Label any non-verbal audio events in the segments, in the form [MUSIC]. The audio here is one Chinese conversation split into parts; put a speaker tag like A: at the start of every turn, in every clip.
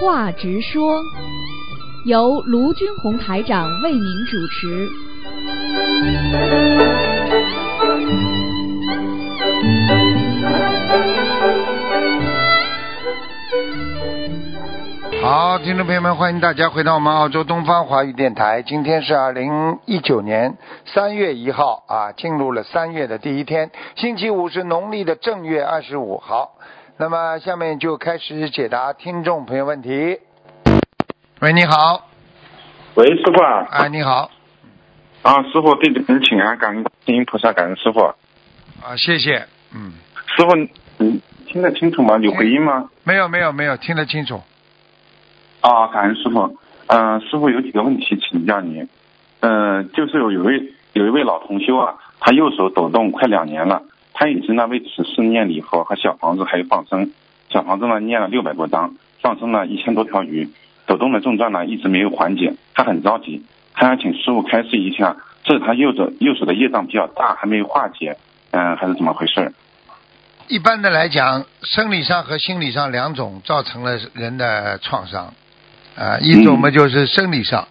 A: 话直说，由卢军红台长为您主持。
B: 好，听众朋友们，欢迎大家回到我们澳洲东方华语电台。今天是二零一九年三月一号啊，进入了三月的第一天，星期五是农历的正月二十五。好，那么下面就开始解答听众朋友问题。喂，你好，
C: 喂，师傅啊！
B: 哎，你好，
C: 啊，师傅，弟子给您请安，感恩观音菩萨，感恩师傅。
B: 啊，谢谢，嗯，
C: 师傅，你听得清楚吗？有回音吗？
B: 没有没有没有，听得清楚。
C: 啊，感恩师傅。嗯、师傅有几个问题请教您。嗯、就是有有位有一位老同修啊，他右手抖动快两年了，他一直呢为此事念礼佛和小房子还有放生，小房子呢念了六百多张，放生了一千多条鱼，抖动的症状呢一直没有缓解，他很着急，他想请师傅开示一下，这是他右手右手的业障比较大，还没有化解，嗯、还是怎么回事？
B: 一般的来讲，生理上和心理上两种造成了人的创伤，啊，一种嘛就是生理上，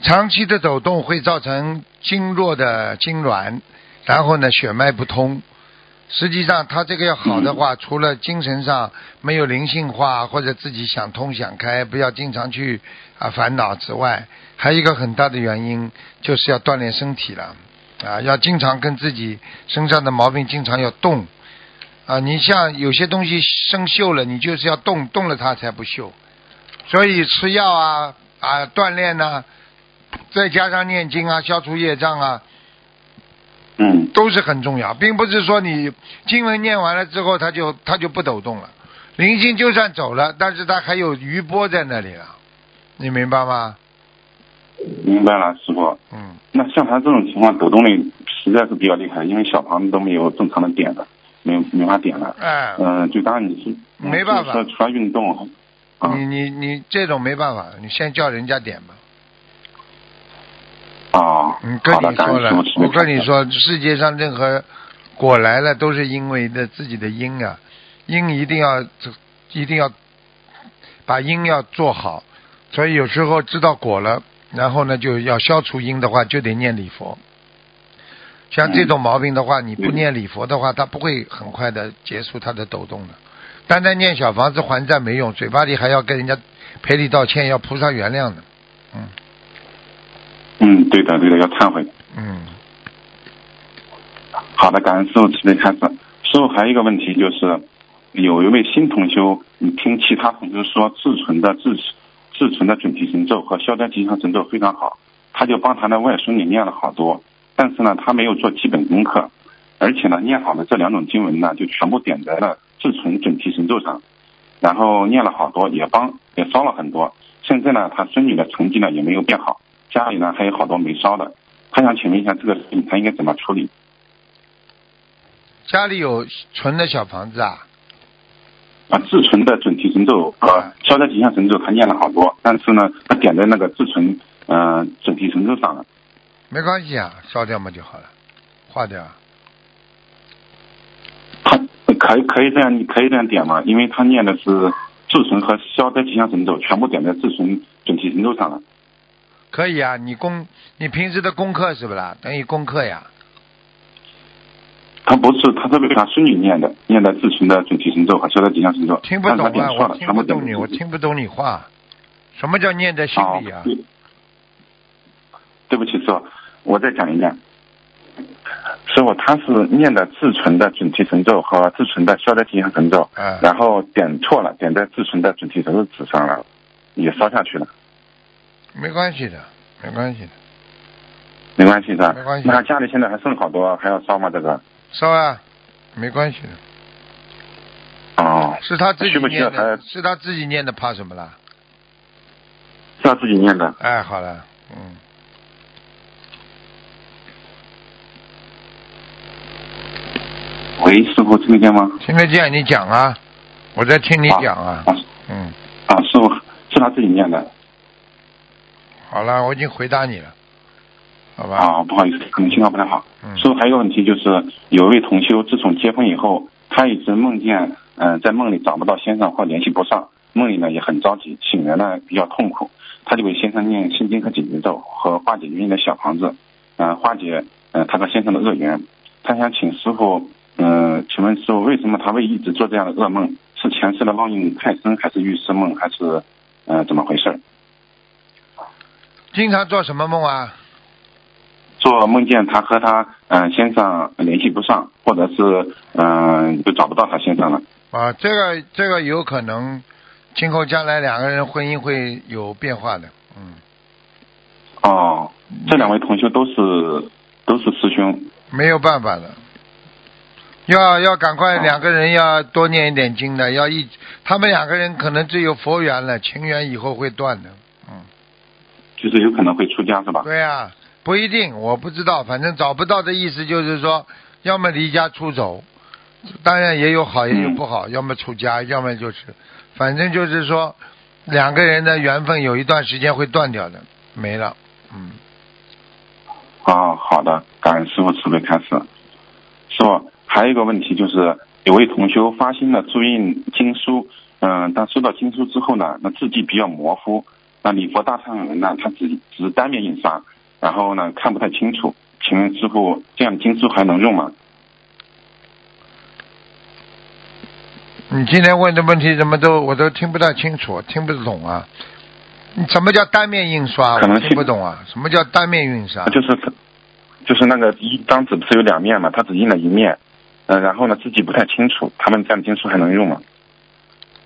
B: 长期的抖动会造成经络的痉挛，然后呢血脉不通。实际上，他这个要好的话，除了精神上没有灵性化或者自己想通想开，不要经常去啊烦恼之外，还有一个很大的原因就是要锻炼身体了啊，要经常跟自己身上的毛病经常要动。啊，你像有些东西生锈了，你就是要动，动了它才不锈。所以吃药啊啊锻炼呐、再加上念经啊，消除业障啊，
C: 嗯
B: 都是很重要，并不是说你经文念完了之后，它就它就不抖动了。灵性就算走了，但是它还有余波在那里了，你明白吗？
C: 明白了，师傅。
B: 嗯，
C: 那像他这种情况，抖动力实在是比较厉害，因为小房子都没有正常的点的，没没法点了。
B: 哎，
C: 嗯、就当然你是
B: 没办法
C: 就是说除了运动，啊
B: 你你你这种没办法，你先叫人家点吧。
C: 啊，
B: 嗯，跟，你说了我跟你，说，世界上任何果来了，都是因为的自己的因啊，因一定要一定要把因要做好，所以有时候知道果了，然后呢就要消除因的话，就得念礼佛。像这种毛病的话，你不念礼佛的话，它不会很快的结束它的抖动的。单单念小房子还债没用，嘴巴里还要跟人家赔礼道歉，要菩萨原谅的。嗯
C: 嗯，对的对的，要忏悔。
B: 嗯，
C: 好的，感恩师傅慈悲开示。师傅还有一个问题就是，有一位新同修，你听其他同修说自存的自自存的准提神咒和消灾吉祥神咒非常好，他就帮他的外孙女念了好多，但是呢，他没有做基本功课，而且呢，念好的这两种经文呢，就全部点在了自存准提神咒上，然后念了好多，也帮也烧了很多。现在呢，他孙女的成绩呢也没有变好，家里呢还有好多没烧的。他想请问一下，这个事情他应该怎么处理？
B: 家里有存的小房子啊，
C: 啊，自存的准提神咒和消灾吉祥神咒，他念了好多，但是呢，他点在那个自存嗯、呃准提神咒上了。
B: 没关系啊，烧掉嘛就好了，化掉。
C: 他可以可以这样，你可以这样点吗？因为他念的是自存和消灾吉祥神咒，全部点在自存准提神咒上了。
B: 可以啊，你功你平时的功课是不啦？等于功课呀。
C: 他不是，他是为他孙女念的，念的自存的准提神咒和消灾吉祥神咒，
B: 听不懂啊，我听不懂你，我听不懂你话。什么叫念在心里啊？
C: 对对不起，师傅，我再讲一遍。师傅，他是念的自存的准提神咒和自存的消灾吉祥神咒，
B: 嗯
C: 然后点错了，点在自存的准提神咒纸上了，也烧下去了，
B: 没关系的，没关系的，
C: 没关系是吧？
B: 没关系
C: 那家里现在还剩好多，还要烧吗？这个？
B: 烧啊，没关系的，
C: 哦，
B: 是他自己
C: 不
B: 念的，是他自己念的，怕什么啦？
C: 是他自己念的。
B: 哎，好了，嗯，
C: 喂，师傅听得见吗？
B: 听得见你讲啊，我在听你
C: 啊
B: 讲啊，
C: 啊
B: 嗯，
C: 啊，师傅是他自己念的。
B: 好了，我已经回答你了，好吧？
C: 啊，不好意思，可能信号不太好。
B: 嗯
C: 师傅还有一个问题就是，有一位同修，自从结婚以后，他一直梦见，嗯、在梦里找不到先生或联系不上，梦里呢也很着急，醒来呢比较痛苦，他就给先生念心经和解结咒和化解冤因的小房子，嗯、化解呃他和先生的恶缘。他想请师傅，嗯、请问师傅为什么他会一直做这样的噩梦？是前世的烙印太深，还是预示梦，还是嗯怎么回事？
B: 经常做什么梦啊？
C: 做梦见他和他嗯、呃先生联系不上，或者是嗯、呃就找不到他先生了。
B: 啊，这个这个有可能，今后将来两个人婚姻会有变化的。嗯，
C: 哦，这两位同学都是都是师兄。
B: 没有办法的，要要赶快
C: 哦
B: 两个人要多念一点经的，要一他们两个人可能只有佛缘了，情缘以后会断的。嗯，
C: 就是有可能会出家是吧？
B: 对呀、不一定，我不知道，反正找不到的意思就是说，要么离家出走，当然也有好也有不好，要么出家，要么就是，反正就是说，两个人的缘分有一段时间会断掉的，没了。嗯，
C: 啊，好的，感恩师傅慈悲开示。师傅，还有一个问题就是，有位同修发心了注印经书，嗯、但收到经书之后呢，那字迹比较模糊，那礼佛大忏悔文呢，它只只是单面印刷，然后呢看不太清楚。请问师傅，这样的经书还能用吗？
B: 你今天问的问题怎么都我都听不太清楚，听不懂啊。你什么叫单面印刷？
C: 可能
B: 听不懂啊。什么叫单面印刷？
C: 就是就是那个一张纸不是有两面嘛，他只印了一面，嗯、然后呢自己不太清楚，他们这样的经书还能用吗？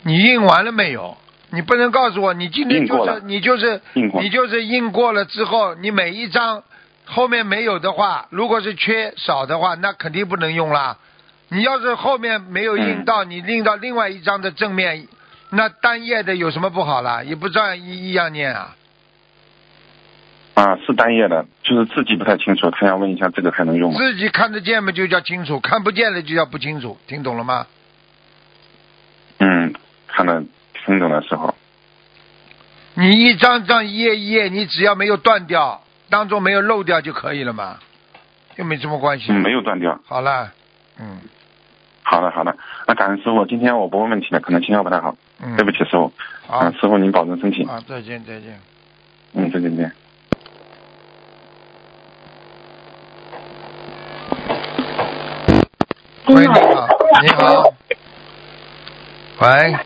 B: 你印完了没有？你不能告诉我，你今天就是你就是你就是印过了之后，你每一张后面没有的话，如果是缺少的话，那肯定不能用啦。你要是后面没有印到，你印到另外一张的正面，那单页的有什么不好啦？也不照样一一样念啊。
C: 啊，是单页的，就是自己不太清楚，他想问一下这个还能用吗？
B: 自己看得见嘛就叫清楚，看不见了就叫不清楚，听懂了吗？
C: 嗯，看得听懂的时候，
B: 你一张张一页一页，你只要没有断掉，当中没有漏掉就可以了嘛，又没什么关系。
C: 嗯，没有断掉。
B: 好了，嗯
C: 好的，好的。那感恩师傅，今天我不问问题了，可能信号不太好，
B: 嗯，
C: 对不起师傅。
B: 好
C: 嗯，师傅您保重身体。
B: 啊，再见再见。
C: 嗯，再见再见。
B: 喂，你好，你好。喂，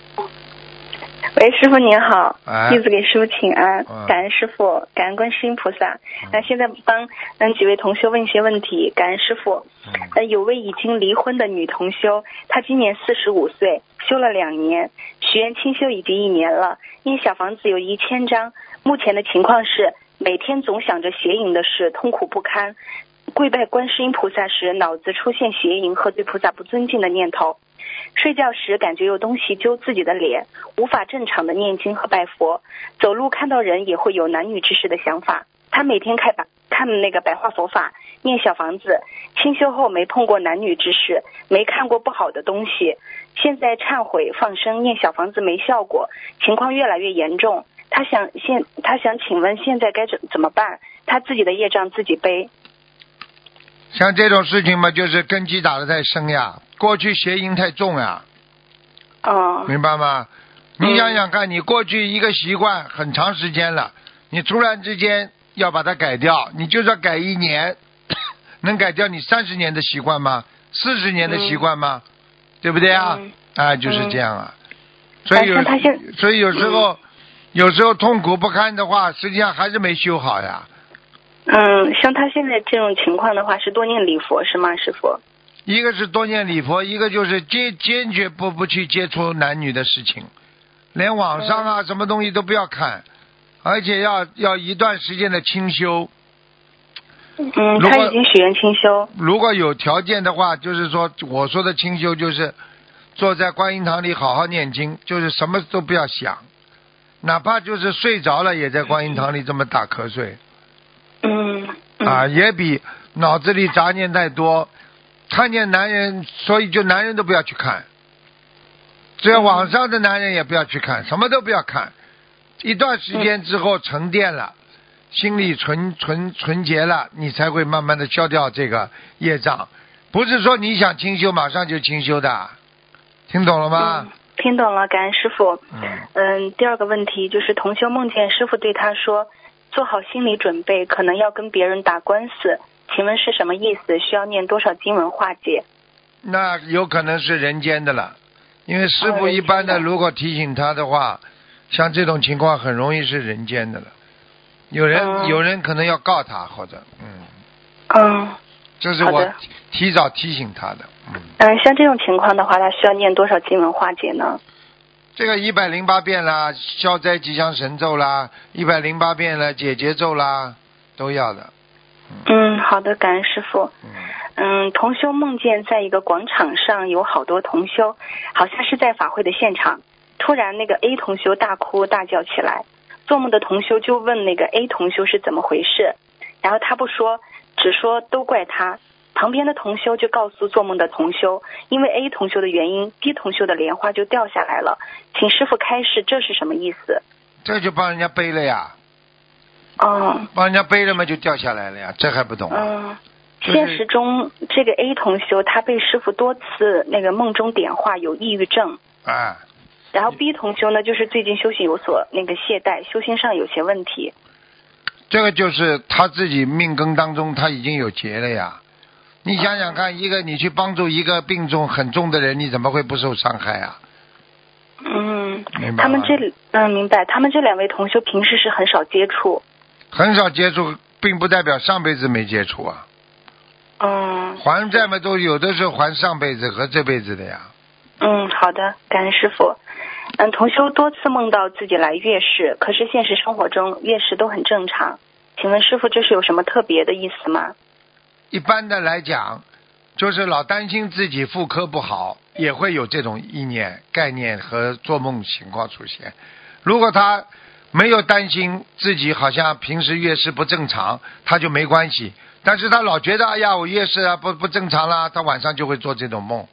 D: 喂，师傅您好
B: 哎，
D: 弟子给师傅请安
B: 嗯，
D: 感恩师傅，感恩观世音菩萨。那现在帮嗯几位同修问一些问题，感恩师傅。
B: 嗯
D: 呃，有位已经离婚的女同修，她今年四十五岁，修了两年，许愿清修已经一年了，因小房子有一千张。目前的情况是，每天总想着邪淫的事，痛苦不堪。跪拜观世音菩萨时，脑子出现邪淫和对菩萨不尊敬的念头。睡觉时感觉有东西揪自己的脸，无法正常的念经和拜佛。走路看到人也会有男女之事的想法。他每天看白看那个白话佛法，念小房子，清修后没碰过男女之事，没看过不好的东西。现在忏悔放生念小房子没效果，情况越来越严重。他想现他想请问现在该怎怎么办？他自己的业障自己背。
B: 像这种事情嘛，就是根基打得太深呀，过去邪淫太重呀，
D: 哦
B: 明白吗？
D: 嗯
B: 你想想看，你过去一个习惯很长时间了，你突然之间要把它改掉，你就算改一年，[COUGHS] 能改掉你三十年的习惯吗？四十年的习惯吗？对不对啊？
D: 嗯
B: 啊，就是这样啊。所以有所以有时候、有时候痛苦不堪的话，实际上还是没修好呀。
D: 嗯，像他现在这种情况的话，是多念礼佛是吗，师傅？
B: 一个是多念礼佛，一个就是坚坚决不不去接触男女的事情，连网上啊、什么东西都不要看，而且要要一段时间的清修。
D: 嗯，他已经许愿清修。
B: 如果有条件的话，就是说我说的清修就是坐在观音堂里好好念经，就是什么都不要想，哪怕就是睡着了也在观音堂里这么打瞌睡
D: 嗯。嗯
B: 啊，也比脑子里杂念太多，看见男人，所以就男人都不要去看，只要网上的男人也不要去看，什么都不要看，一段时间之后沉淀了。心里纯纯纯洁了，你才会慢慢的消掉这个业障，不是说你想清修马上就清修的，听懂了吗？
D: 听懂了，感恩师傅。
B: 嗯，
D: 嗯，第二个问题就是同修梦见师傅对他说，做好心理准备，可能要跟别人打官司，请问是什么意思？需要念多少经文化解？
B: 那有可能是人间的了，因为师傅
D: 哦
B: 一般的如果提醒他的话，像这种情况很容易是人间的了。有人、
D: 嗯
B: 有人可能要告他，或者嗯，
D: 嗯
B: 这是我提早提醒他的。嗯，
D: 嗯，像这种情况的话，他需要念多少经文化解呢？
B: 这个一百零八遍啦，消灾吉祥神咒啦，一百零八遍了解结咒啦，都要的。
D: 嗯，好的，感恩师傅。
B: 嗯，
D: 嗯，同修梦见在一个广场上有好多同修，好像是在法会的现场。突然，那个 A 同修大哭大叫起来，做梦的同修就问那个 A 同修是怎么回事，然后他不说，只说都怪他。旁边的同修就告诉做梦的同修，因为 A 同修的原因，B 同修的莲花就掉下来了，请师傅开示，这是什么意思？
B: 这就帮人家背了呀，
D: 哦，
B: 帮人家背了嘛就掉下来了呀，这还不懂啊？
D: 嗯，
B: 就是
D: 现实中这个 A 同修他被师傅多次那个梦中点化，有抑郁症。
B: 啊，
D: 然后 B 同修呢，就是最近修行有所那个懈怠，修行上有些问题。
B: 这个就是他自己命根当中他已经有结了呀。你想想看，一个你去帮助一个病重很重的人，你怎么会不受伤害啊？
D: 嗯，
B: 明白
D: 他们这嗯明白，他们这两位同修平时是很少接触。
B: 很少接触，并不代表上辈子没接触啊。
D: 嗯
B: 还债嘛，都有的是还上辈子和这辈子的呀。
D: 嗯，好的，感恩师傅。嗯，同修多次梦到自己来月事，可是现实生活中月事都很正常。请问师傅，这是有什么特别的意思吗？
B: 一般的来讲，就是老担心自己妇科不好，也会有这种意念、概念和做梦情况出现。如果他没有担心自己好像平时月事不正常，他就没关系。但是他老觉得哎呀，我月事啊不不正常啦，他晚上就会做这种梦。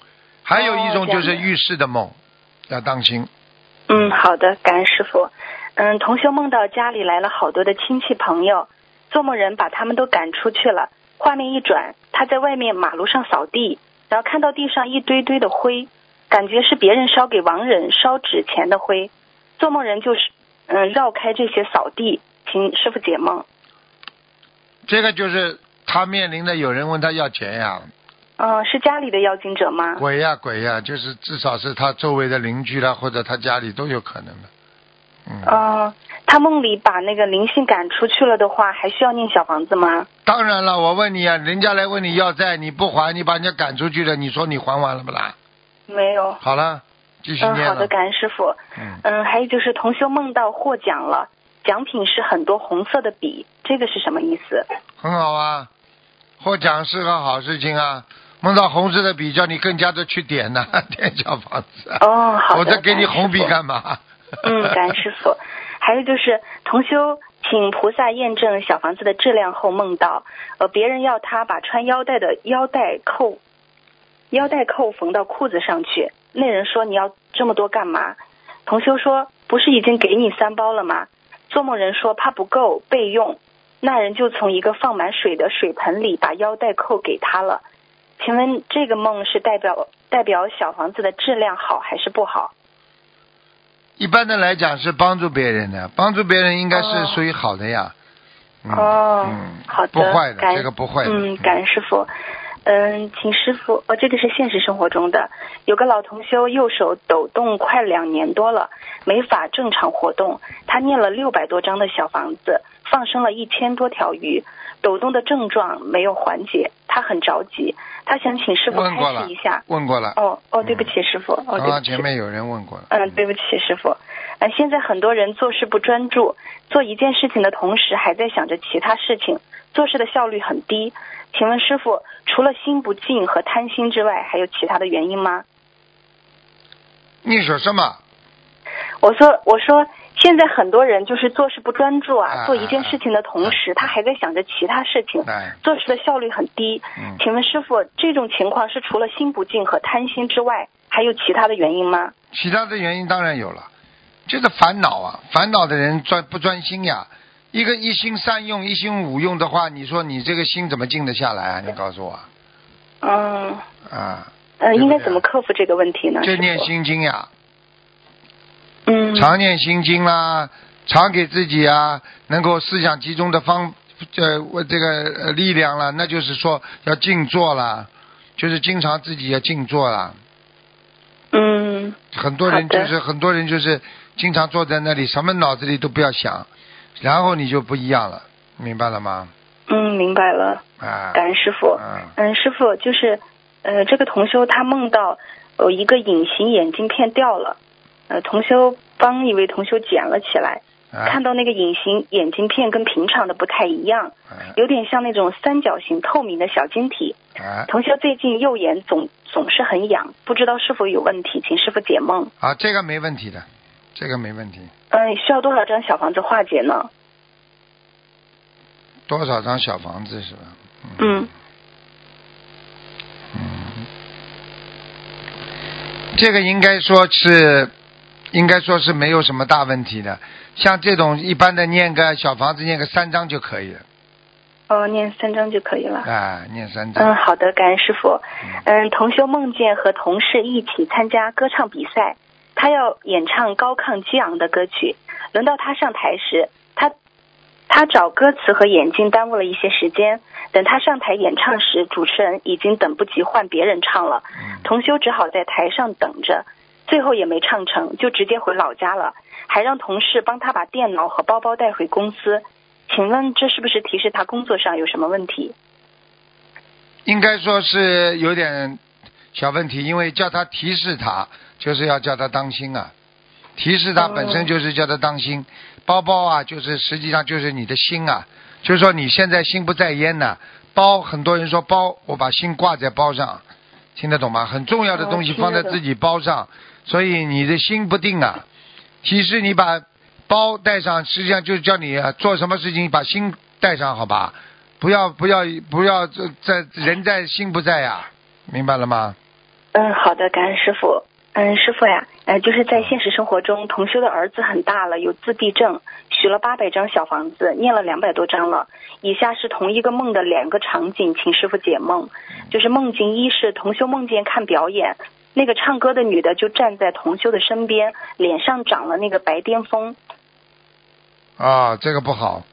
B: 还有一种就是
D: 浴室的
B: 梦，要当心。
D: 嗯，好的，感恩师傅。嗯，同学梦到家里来了好多的亲戚朋友，做梦人把他们都赶出去了。画面一转，他在外面马路上扫地，然后看到地上一堆堆的灰，感觉是别人烧给亡人烧纸钱的灰。做梦人就是嗯绕开这些扫地，请师傅解梦。
B: 这个就是他面临的有人问他要钱呀，
D: 嗯，是家里的妖精者吗？
B: 鬼呀鬼呀，就是至少是他周围的邻居啦，或者他家里都有可能的。嗯，
D: 嗯，他梦里把那个灵性赶出去了的话，还需要念小房子吗？
B: 当然了，我问你啊，人家来问你要债，你不还，你把人家赶出去了，你说你还完了不啦？
D: 没有。
B: 好了，继续
D: 嗯，
B: 念了。
D: 好的，感恩师傅。
B: 嗯，
D: 嗯，还有就是同修梦到获奖了，奖品是很多红色的笔，这个是什么意思？
B: 很好啊，获奖是个好事情啊。梦到红色的笔，叫你更加的去点呐、[LAUGHS] 点小房子。
D: 哦，好的。
B: 我再给你红笔干嘛？
D: 嗯，感恩师傅。还有就是同修请菩萨验证小房子的质量后，梦到呃别人要他把穿腰带的腰带扣腰带扣缝到裤子上去，那人说你要这么多干嘛？同修说不是已经给你三包了吗？做梦人说怕不够备用，那人就从一个放满水的水盆里把腰带扣给他了。请问这个梦是代表代表小房子的质量好还是不好？
B: 一般的来讲是帮助别人的，帮助别人应该是
D: 哦
B: 属于好的呀。嗯、
D: 哦，
B: 嗯，
D: 好的，
B: 不坏的，这个不坏的。
D: 嗯，感恩师傅。嗯，请师傅，哦，这个是现实生活中的，有个老同修右手抖动快两年多了，没法正常活动。他念了六百多张的小房子，放生了一千多条鱼，抖动的症状没有缓解，他很着急，他想请师傅开示一下。，
B: 问过了。
D: 哦哦，对不起，师傅，哦，
B: 刚
D: 对不起。
B: 刚前面有人问过了。
D: 嗯，对不起，师傅。呃，现在很多人做事不专注，做一件事情的同时还在想着其他事情，做事的效率很低。请问师傅，除了心不静和贪心之外，还有其他的原因吗？
B: 你说什么？
D: 我说，我说，现在很多人就是做事不专注啊，
B: 啊
D: 做一件事情的同时，
B: 啊
D: 他还在想着其他事情，
B: 哎，
D: 做事的效率很低。
B: 嗯，
D: 请问师傅，这种情况是除了心不静和贪心之外，还有其他的原因吗？
B: 其他的原因当然有了，就是烦恼啊，烦恼的人专不专心呀？一个一心三用、一心五用的话，你说你这个心怎么静得下来啊？你告诉我
D: 嗯，
B: 啊，
D: 呃，
B: 对不对
D: 应该怎么克服这个问题呢？
B: 就念心经呀，
D: 嗯。
B: 常念心经啦，常给自己啊能够思想集中的方，呃，我这个呃力量了，那就是说要静坐啦，就是经常自己要静坐啦。
D: 嗯。
B: 很多人就是很多人就是经常坐在那里，什么脑子里都不要想，然后你就不一样了，明白了吗？
D: 嗯，明白了，
B: 啊，
D: 感恩师傅。
B: 嗯
D: 嗯，师傅就是，呃，这个同修他梦到有一个隐形眼镜片掉了，呃，同修帮一位同修捡了起来，
B: 啊
D: 看到那个隐形眼镜片跟平常的不太一样，
B: 啊
D: 有点像那种三角形透明的小晶体。
B: 啊
D: 同修最近右眼总总是很痒，不知道是否有问题，请师傅解梦。
B: 啊，这个没问题的，这个没问题。
D: 嗯，需要多少张小房子化解呢？
B: 多少张小房子是吧？
D: 嗯
B: 嗯，这个应该说是，应该说是没有什么大问题的。像这种一般的念个小房子，念个三张就可以了。
D: 哦，念三张就可以了。
B: 啊，念三张。
D: 嗯，好的，感恩师傅。嗯，同修梦见和同事一起参加歌唱比赛，他要演唱高亢激昂的歌曲。轮到他上台时，他他找歌词和眼镜耽误了一些时间。等他上台演唱时，主持人已经等不及换别人唱了，
B: 嗯
D: 同修只好在台上等着。最后也没唱成，就直接回老家了，还让同事帮他把电脑和包包带回公司。请问这是不是提示他工作上有什么问题？
B: 应该说是有点小问题，因为叫他提示他，就是要叫他当心啊。提示他
D: 哦
B: 本身就是叫他当心，包包啊，就是实际上就是你的心啊，就是说你现在心不在焉呐、包很多人说包，我把心挂在包上，听得懂吗？很重要的东西放在自己包上，所以你的心不定啊。提示你把包带上，实际上就是叫你做什么事情把心带上，好吧？不要不要不要这在人在心不在呀、明白了吗？
D: 嗯，好的，感恩师傅。嗯，师傅呀，呃，就是在现实生活中，同修的儿子很大了，有自闭症，许了八百张小房子，念了两百多张了。以下是同一个梦的两个场景，请师傅解梦。就是梦境一是同修梦见看表演，那个唱歌的女的就站在同修的身边，脸上长了那个白癜风。
B: 啊，这个不好，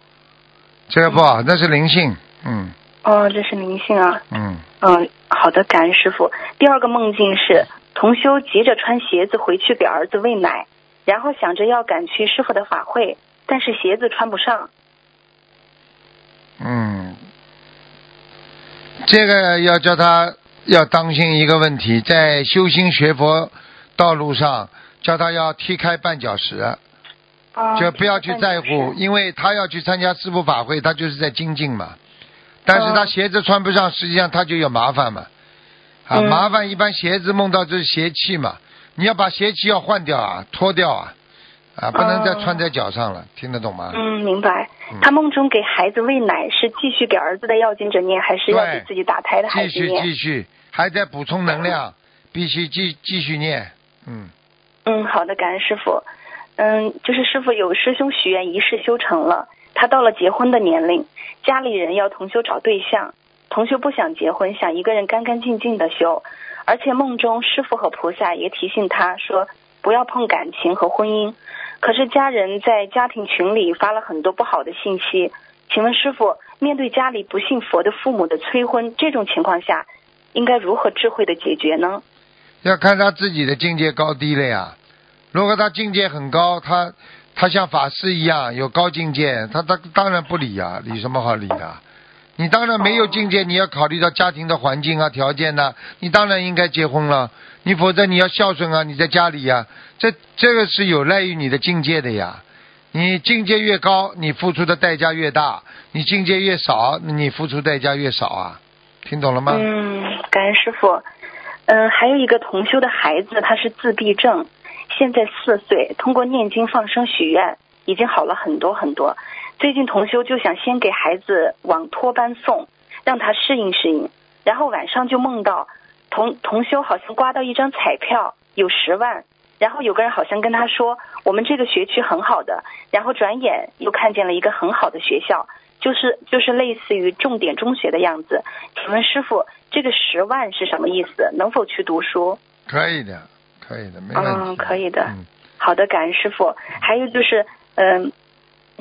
B: 这个不好，那是灵性，嗯
D: 哦，这是灵性啊。
B: 嗯，
D: 嗯，好的，感恩师傅。第二个梦境是同修急着穿鞋子回去给儿子喂奶，然后想着要赶去师傅的法会，但是鞋子穿不上。
B: 嗯，这个要叫他要当心一个问题，在修心学佛道路上，叫他要踢开绊脚石，
D: 啊
B: 就不要去在乎，因为他要去参加师父法会，他就是在精进嘛。但是他
D: 嗯
B: 鞋子穿不上，实际上他就有麻烦嘛。啊，
D: 嗯。
B: 麻烦一般鞋子梦到就是邪气嘛，你要把邪气要换掉啊，脱掉啊，啊，不能再
D: 哦
B: 穿在脚上了，听得懂吗？
D: 嗯，明白
B: 嗯。
D: 他梦中给孩子喂奶，是继续给儿子的要经者念，还是要给自己打胎的孩子
B: 继续？继续，还在补充能量，必须继继续念，嗯，
D: 嗯，好的，感恩师傅。嗯，就是师傅有师兄许愿一世修成了，他到了结婚的年龄，家里人要同修找对象，同修不想结婚，想一个人干干净净的修，而且梦中师傅和菩萨也提醒他说不要碰感情和婚姻，可是家人在家庭群里发了很多不好的信息，请问师傅，面对家里不信佛的父母的催婚，这种情况下，应该如何智慧的解决呢？
B: 要看他自己的境界高低了呀。如果他境界很高，他他像法师一样有高境界，他他当然不理呀、理什么好理的？你当然没有境界，你要考虑到家庭的环境啊、条件呐、你当然应该结婚了。你否则你要孝顺啊，你在家里呀、这这个是有赖于你的境界的呀。你境界越高，你付出的代价越大；你境界越少，你付出代价越少啊。听懂了吗？
D: 嗯，感恩师傅。嗯，还有一个同修的孩子，他是自闭症，现在四岁，通过念经放生许愿，已经好了很多很多。最近同修就想先给孩子往托班送，让他适应适应。然后晚上就梦到同同修好像刮到一张彩票，有十万。然后有个人好像跟他说，我们这个学区很好的。然后转眼又看见了一个很好的学校，就是就是类似于重点中学的样子。请问师傅，这个十万是什么意思？能否去读书？
B: 可以的，可以的，没问题。
D: 嗯可以的
B: 嗯，
D: 好的，感恩师傅。还有就是，嗯、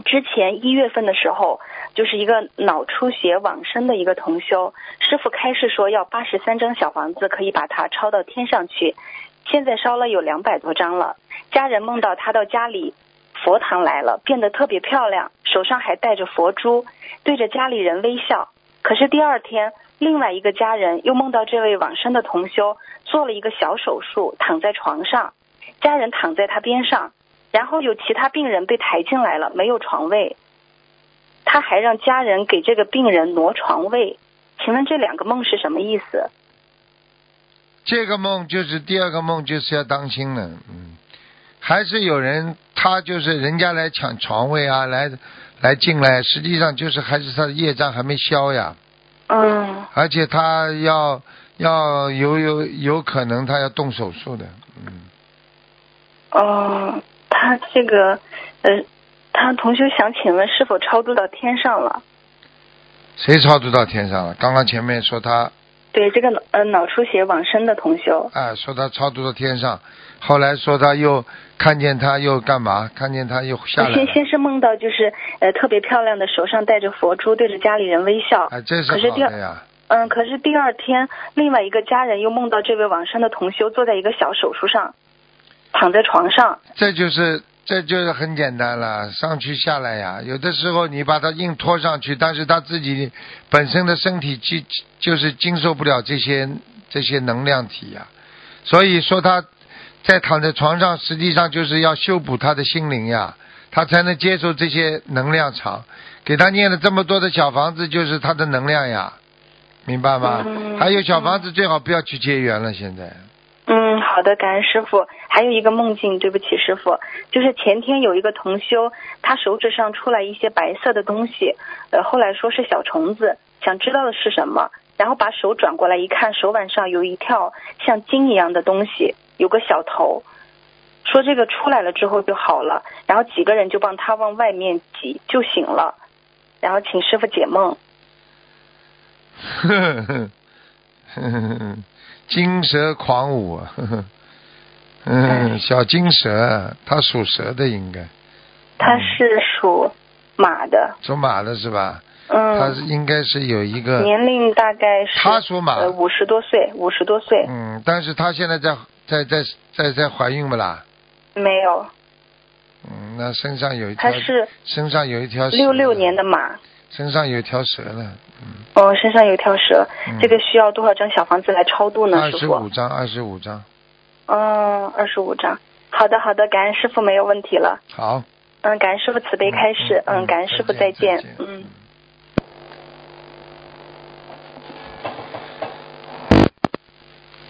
D: 之前一月份的时候，就是一个脑出血往生的一个同修，师傅开示说要八十三张小房子可以把他抄到天上去，现在烧了有两百多张了。家人梦到他到家里佛堂来了，变得特别漂亮，手上还带着佛珠，对着家里人微笑。可是第二天，另外一个家人又梦到这位往生的同修做了一个小手术，躺在床上，家人躺在他边上，然后有其他病人被抬进来了，没有床位，他还让家人给这个病人挪床位。请问这两个梦是什么意思？
B: 这个梦就是第二个梦，就是要当心了，嗯，还是有人他就是人家来抢床位啊，来来进来，实际上就是还是他的业障还没消呀，
D: 嗯。
B: 而且他要要有有有可能他要动手术的，嗯，
D: 哦，他这个呃，他同学想请问是否超度到天上了？
B: 谁超度到天上了？刚刚前面说他
D: 对，这个呃脑出血往生的同修。
B: 啊，说他超度到天上，后来说他又看见他又干嘛？看见他又下来了，
D: 先先是梦到就是呃特别漂亮的，手上戴着佛珠，对着家里人微笑。
B: 啊，这是
D: 第二
B: 好的呀。
D: 嗯，可是第二天，另外一个家人又梦到这位往生的同修坐在一个小手术上，躺在床上。
B: 这就是这就是很简单了，上去下来呀。有的时候你把他硬拖上去，但是他自己本身的身体经就是经受不了这些这些能量体呀。所以说他在躺在床上，实际上就是要修补他的心灵呀，他才能接受这些能量场。给他念了这么多的小房子，就是他的能量呀，明白吗？
D: 嗯
B: 还有小房子最好不要去结缘了，现在。
D: 好的，感恩师傅。还有一个梦境，对不起师傅，就是前天有一个同修，他手指上出来一些白色的东西，呃，后来说是小虫子，想知道的是什么，然后把手转过来一看，手腕上有一条像筋一样的东西，有个小头，说这个出来了之后就好了，然后几个人就帮他往外面挤，就醒了，然后请师傅解梦。
B: 呵呵呵呵，金蛇狂舞啊！呵 [LAUGHS] 呵，嗯，小金蛇，它属蛇的应该，
D: 他是属马的，
B: 属马的是吧？嗯。它是
D: 嗯，
B: 应该是有一个，
D: 年龄大概是
B: 他属马。
D: 呃五十多岁，五十多岁，
B: 嗯，但是它现在在在在在在怀孕不啦？
D: 没有，
B: 嗯，那身上有一条
D: 他，是
B: 身上有一条
D: 六六年的马，
B: 身上有一条蛇了，嗯，
D: 哦，身上有一条蛇，
B: 嗯
D: 这个需要多少张小房子来超度呢，
B: 二
D: 师傅？
B: 十五张，二十五张，
D: 嗯，二十五张。好的，好的，感恩师傅没有问题了。
B: 好。
D: 嗯，感恩师傅慈悲开示。
B: 嗯嗯
D: 嗯，感恩师傅
B: 再见
D: 再见。嗯。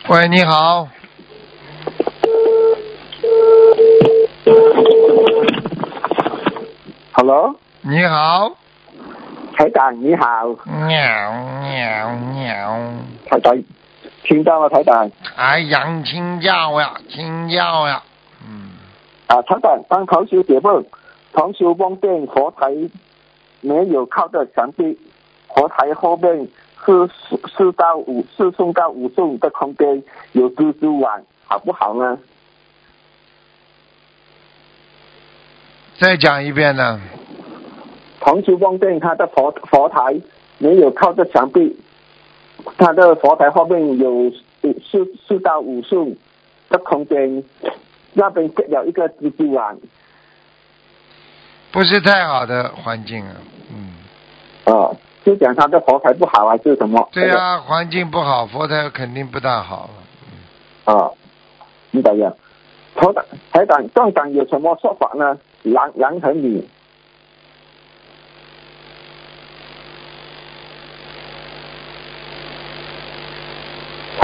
B: 喂，你好
E: ，Hello，
B: 你好，
E: 台长你好，
B: 喵喵喵。
E: 台长听到了台长
B: 太阳请教呀，请教呀。嗯，
E: 啊，台长帮同学解梦，同学梦见佛台没有靠着墙壁，佛台后面是四四到五四寸到五寸的空间，有蜘蛛网，好不好呢？
B: 再讲一遍呢。
E: 同学梦见他的佛佛台没有靠着墙壁，他的佛台后面有四四到五寸的空间，那边结了一个蜘蛛网。
B: 不是太好的环境啊。嗯，
E: 哦，就讲他的佛台不好还是什么？
B: 对啊、环境不好，佛台肯定不大好。
E: 哦，明白了。头长台长撞长有什么说法呢？男男和女？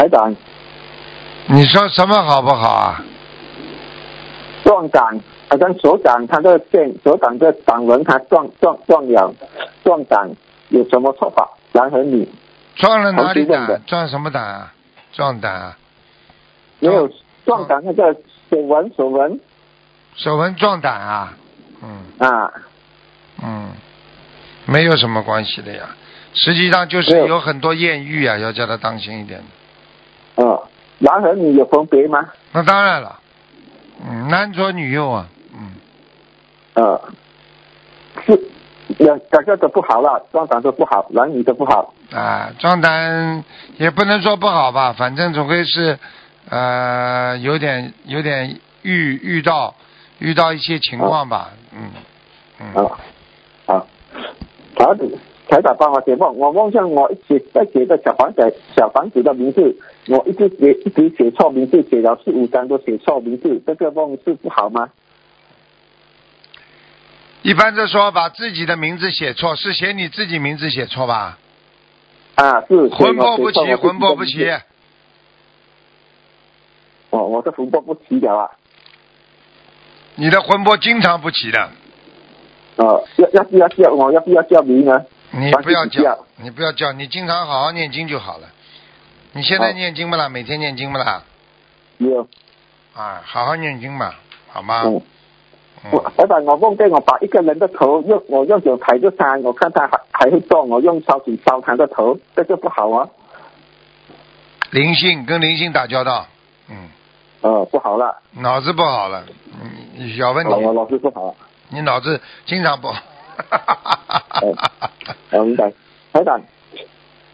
E: 台长
B: 你说什么好不好啊？
E: 撞胆，好像手掌他的线，手掌的掌纹他撞撞撞了，撞胆有什么说法？男和女？
B: 撞了哪里
E: 的
B: 胆？撞什么胆啊？撞胆啊？
E: 没有撞胆那个手纹手纹
B: 手纹撞胆啊？嗯
E: 啊，
B: 嗯，没有什么关系的呀。实际上就是
E: 有
B: 有很多艳遇啊，要叫他当心一点。
E: 哦，男和女有分别吗？
B: 那当然了，嗯，男左女右啊，嗯，
E: 呃，是两两个都不好了，双胆都不好，男女都不好。
B: 啊，壮胆也不能说不好吧，反正总归是呃有点有点遇遇到遇到一些情况吧，嗯嗯，
E: 啊啊，台子台长帮我解梦，我梦见我一起在写的小房子小房子的名字，我一直写一直写错名字，写了四五张都写错名字，这个梦是不好吗？
B: 一般是说把自己的名字写错，是写你自己名字写错吧？
E: 啊，是
B: 魂魄不齐，魂魄不齐。
E: 哦，我的魂魄不齐了啊。
B: 你的魂魄经常不齐的，
E: 哦，要要不要叫我要不要叫名呢？
B: 你不要叫，你不要叫，你经常好好念经就好了。你现在念经不啦？每天念经不啦？
E: 有，
B: 啊，好好念经吧，好吗？
E: 嗯，
B: 嗯
E: 我台长，我梦见我把一个人的头用我用手抬着他，我看他还还会动，我用烧水烧他的头，这就不好啊。
B: 灵性跟灵性打交道，嗯，
E: 呃，不好了，
B: 脑子不好了，嗯，小问题，
E: 老是不好。
B: 你脑子经常不好。
E: 我明白，台长，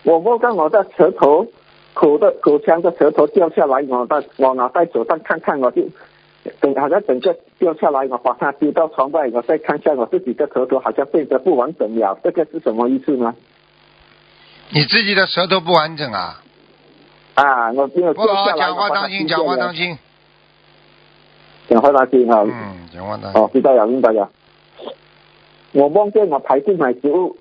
E: 我梦见我的舌头口的口腔的舌头掉下来，我在我脑袋手上看看，我就整好像整个掉下来，我把它丢到窗外，我再看一下我自己的舌头好像变得不完整了，这个是什么意思呢？
B: 你自己的舌头不完整啊，
E: 啊，我没有
B: 不好
E: 掉下来，
B: 讲话当心，讲话当
E: 心，
B: 心，
E: 讲话当心啊！
B: 嗯，讲话当心。
E: 哦，知道了，明白了。我梦见我排队买食物，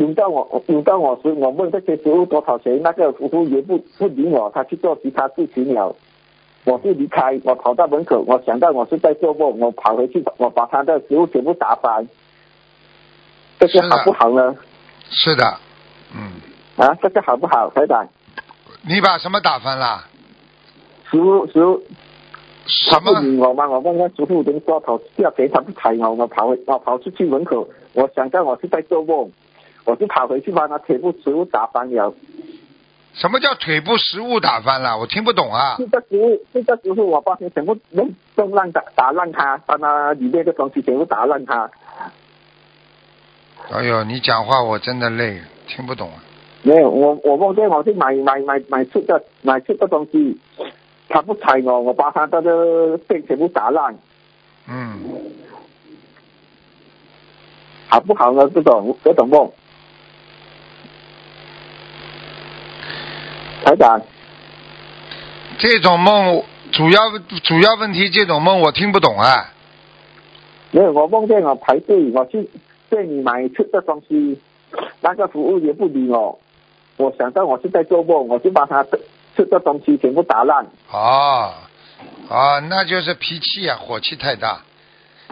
E: 轮到我轮到我时，我问这些食物多少钱，那个服务员不不理我，他去做其他事情了。我就离开，我跑到门口，我想到我是在做梦，我跑回去，我把他的食物全部打翻。这个好不好呢？
B: 是的，嗯，
E: 啊，这个好不好，台长？
B: 你把什么打翻了？
E: 食物食物，
B: 什么？
E: 我嘛，我问那师傅人说要给他不睬我，我跑我跑出去门口，我想到我是在做梦，我就跑回去把那腿部食物打翻了。
B: 什么叫腿部食物打翻了？我听不懂啊。
E: 这个食物，这个食物我把它全部弄弄烂打打烂它，把那里面的东西全部打烂它。
B: 哎呦，你讲话我真的累，听不懂啊。
E: 没有，我我梦见我去买买买买吃的买吃的东西，他不睬我，我把他的那个店全部打烂，
B: 嗯，
E: 好不好呢？这种这种梦，台长。
B: 这种梦主要主要问题，这种梦我听不懂啊。
E: 没有，我梦见我排队，我去店里买吃的东西，那个服务员不理我，我想到我是在做梦，我就把他的吃的东西全部打烂。
B: 哦，哦，那就是脾气啊，火气太大。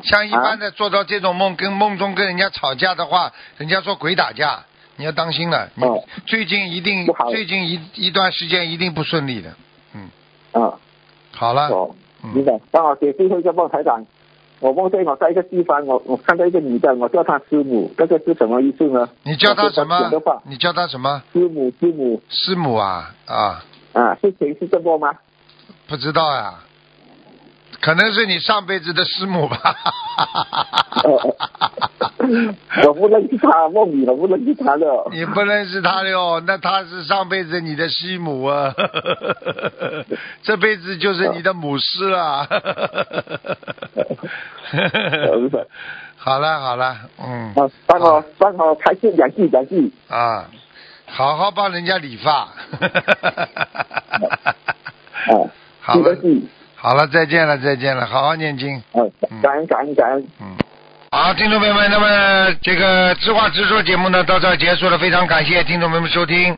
B: 像一般的做到这种梦，跟梦中跟人家吵架的话，人家说鬼打架，你要当心了。你
E: 哦
B: 最近一定最近一一段时间一定不顺利的。嗯，
E: 啊，
B: 好了，
E: 哦，
B: 嗯
E: 明白。帮我写最后一个梦，台长。我梦见我在一个地方，我我看到一个女的，我叫她师母，这个是什么意思呢？
B: 你叫她什么？你叫她什么？
E: 师母，师母
B: 师母啊啊，
E: 啊，是谁是这波吗？
B: 不知道呀、可能是你上辈子的师母吧。
E: 呃 [LAUGHS] 我不认识他，梦里我不认识他的。
B: 你不认识他哟，那他是上辈子你的师母啊，[LAUGHS] 这辈子就是你的母师 [LAUGHS] 了。好了好了，嗯
E: 啊，帮我帮我开心两句两句。
B: 啊，好好帮人家理发。
E: 啊，
B: 好了。好了，再见了再见了，好好念经。
E: 嗯，感恩感恩感恩。
B: 嗯，好，听众朋友们，那么这个知话直说节目呢到这儿结束了，非常感谢听众朋友们收听。